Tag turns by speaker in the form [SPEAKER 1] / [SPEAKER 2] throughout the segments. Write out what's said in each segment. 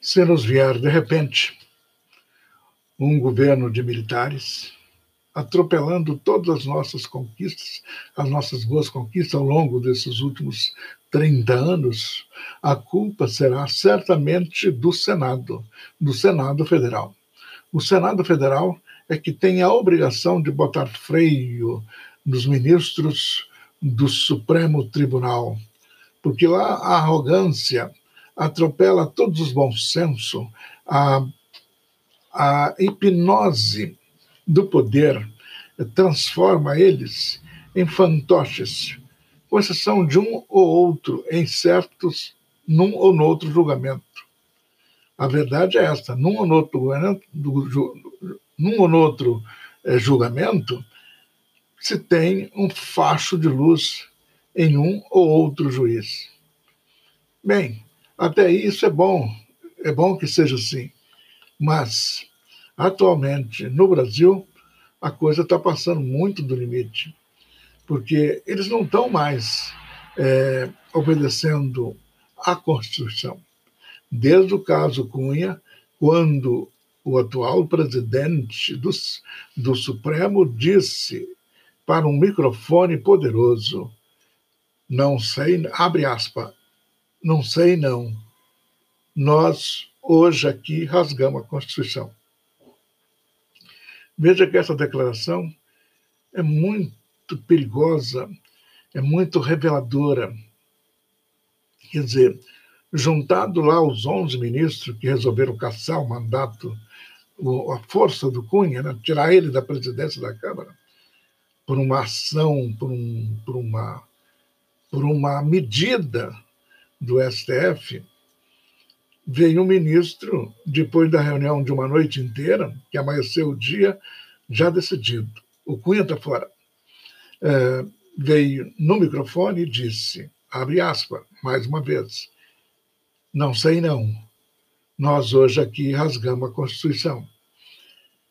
[SPEAKER 1] se nos vier de repente um governo de militares atropelando todas as nossas conquistas, as nossas boas conquistas ao longo desses últimos 30 anos, a culpa será certamente do Senado, do Senado Federal. O Senado Federal é que tem a obrigação de botar freio nos ministros do Supremo Tribunal, porque lá a arrogância atropela todos os bons senso, a, a hipnose do poder transforma eles em fantoches, com exceção de um ou outro em certos, num ou no outro julgamento. A verdade é esta: num ou no outro, num ou no outro é, julgamento, se tem um facho de luz em um ou outro juiz. Bem, até isso é bom, é bom que seja assim. Mas, atualmente, no Brasil, a coisa está passando muito do limite, porque eles não estão mais é, obedecendo à Constituição. Desde o caso Cunha, quando o atual presidente do, do Supremo disse para um microfone poderoso: não sei, abre aspas, não sei não. Nós, hoje aqui, rasgamos a Constituição. Veja que essa declaração é muito perigosa, é muito reveladora. Quer dizer, juntado lá os 11 ministros que resolveram caçar o mandato, a força do Cunha, né, tirar ele da presidência da Câmara, por uma ação, por, um, por, uma, por uma medida do STF, veio um ministro, depois da reunião de uma noite inteira, que amanheceu o dia, já decidido. O Cunha está fora. É, veio no microfone e disse, abre aspas, mais uma vez, não sei não, nós hoje aqui rasgamos a Constituição.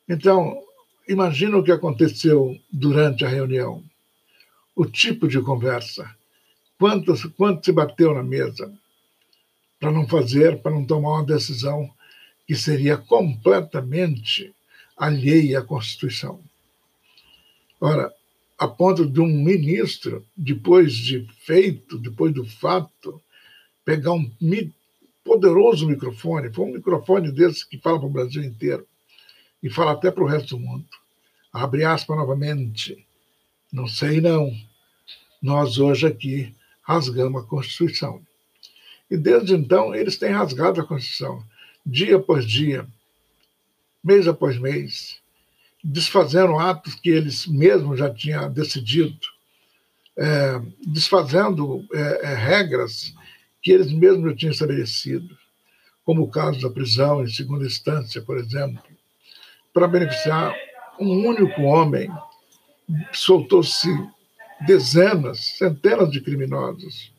[SPEAKER 1] Então, imagina o que aconteceu durante a reunião, o tipo de conversa, Quantos, quanto se bateu na mesa para não fazer, para não tomar uma decisão que seria completamente alheia à Constituição. Ora, a ponto de um ministro, depois de feito, depois do fato, pegar um poderoso microfone, foi um microfone desse que fala para o Brasil inteiro, e fala até para o resto do mundo. Abre aspas novamente. Não sei não. Nós hoje aqui rasgamos a Constituição. E desde então, eles têm rasgado a Constituição, dia após dia, mês após mês, desfazendo atos que eles mesmos já tinham decidido, é, desfazendo é, é, regras que eles mesmos já tinham estabelecido, como o caso da prisão em segunda instância, por exemplo, para beneficiar um único homem, soltou-se dezenas, centenas de criminosos.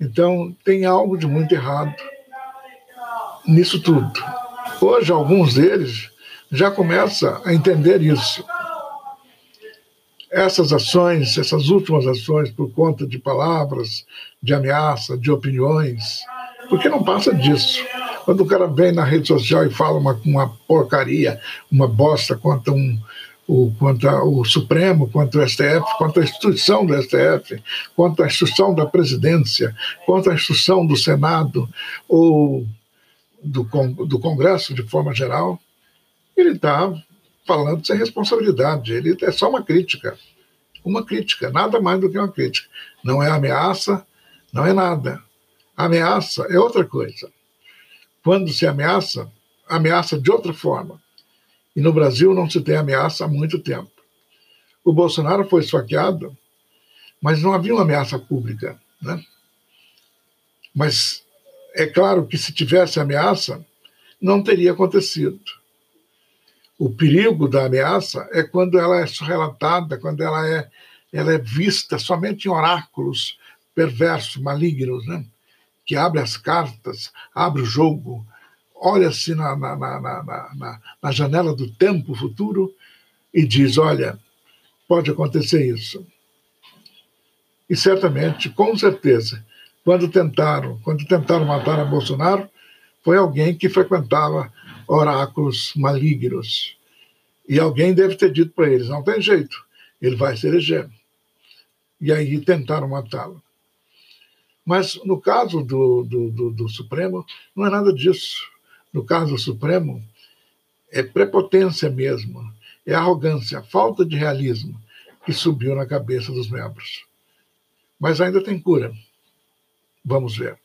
[SPEAKER 1] Então, tem algo de muito errado nisso tudo. Hoje, alguns deles já começam a entender isso. Essas ações, essas últimas ações, por conta de palavras, de ameaça, de opiniões, porque não passa disso. Quando o cara vem na rede social e fala uma, uma porcaria, uma bosta contra um, o, quanto ao Supremo, quanto ao STF, quanto à instituição do STF, quanto à instituição da presidência, quanto à instituição do Senado ou do, do Congresso de forma geral, ele está falando sem responsabilidade. Ele é só uma crítica. Uma crítica, nada mais do que uma crítica. Não é ameaça, não é nada. Ameaça é outra coisa. Quando se ameaça, ameaça de outra forma. E no Brasil não se tem ameaça há muito tempo. O Bolsonaro foi esfaqueado, mas não havia uma ameaça pública. Né? Mas é claro que se tivesse ameaça, não teria acontecido. O perigo da ameaça é quando ela é relatada, quando ela é, ela é vista somente em oráculos perversos, malignos, né? que abre as cartas, abre o jogo, olha-se na, na, na, na, janela do tempo futuro e diz: olha, pode acontecer isso. E certamente, com certeza, quando tentaram, quando tentaram matar a Bolsonaro, foi alguém que frequentava oráculos malignos. E alguém deve ter dito para eles: não tem jeito, ele vai se eleger. E aí tentaram matá-lo. Mas no caso do, do, do, do, Supremo, não é nada disso. No caso Supremo, é prepotência mesmo, é arrogância, falta de realismo que subiu na cabeça dos membros. Mas ainda tem cura. Vamos ver.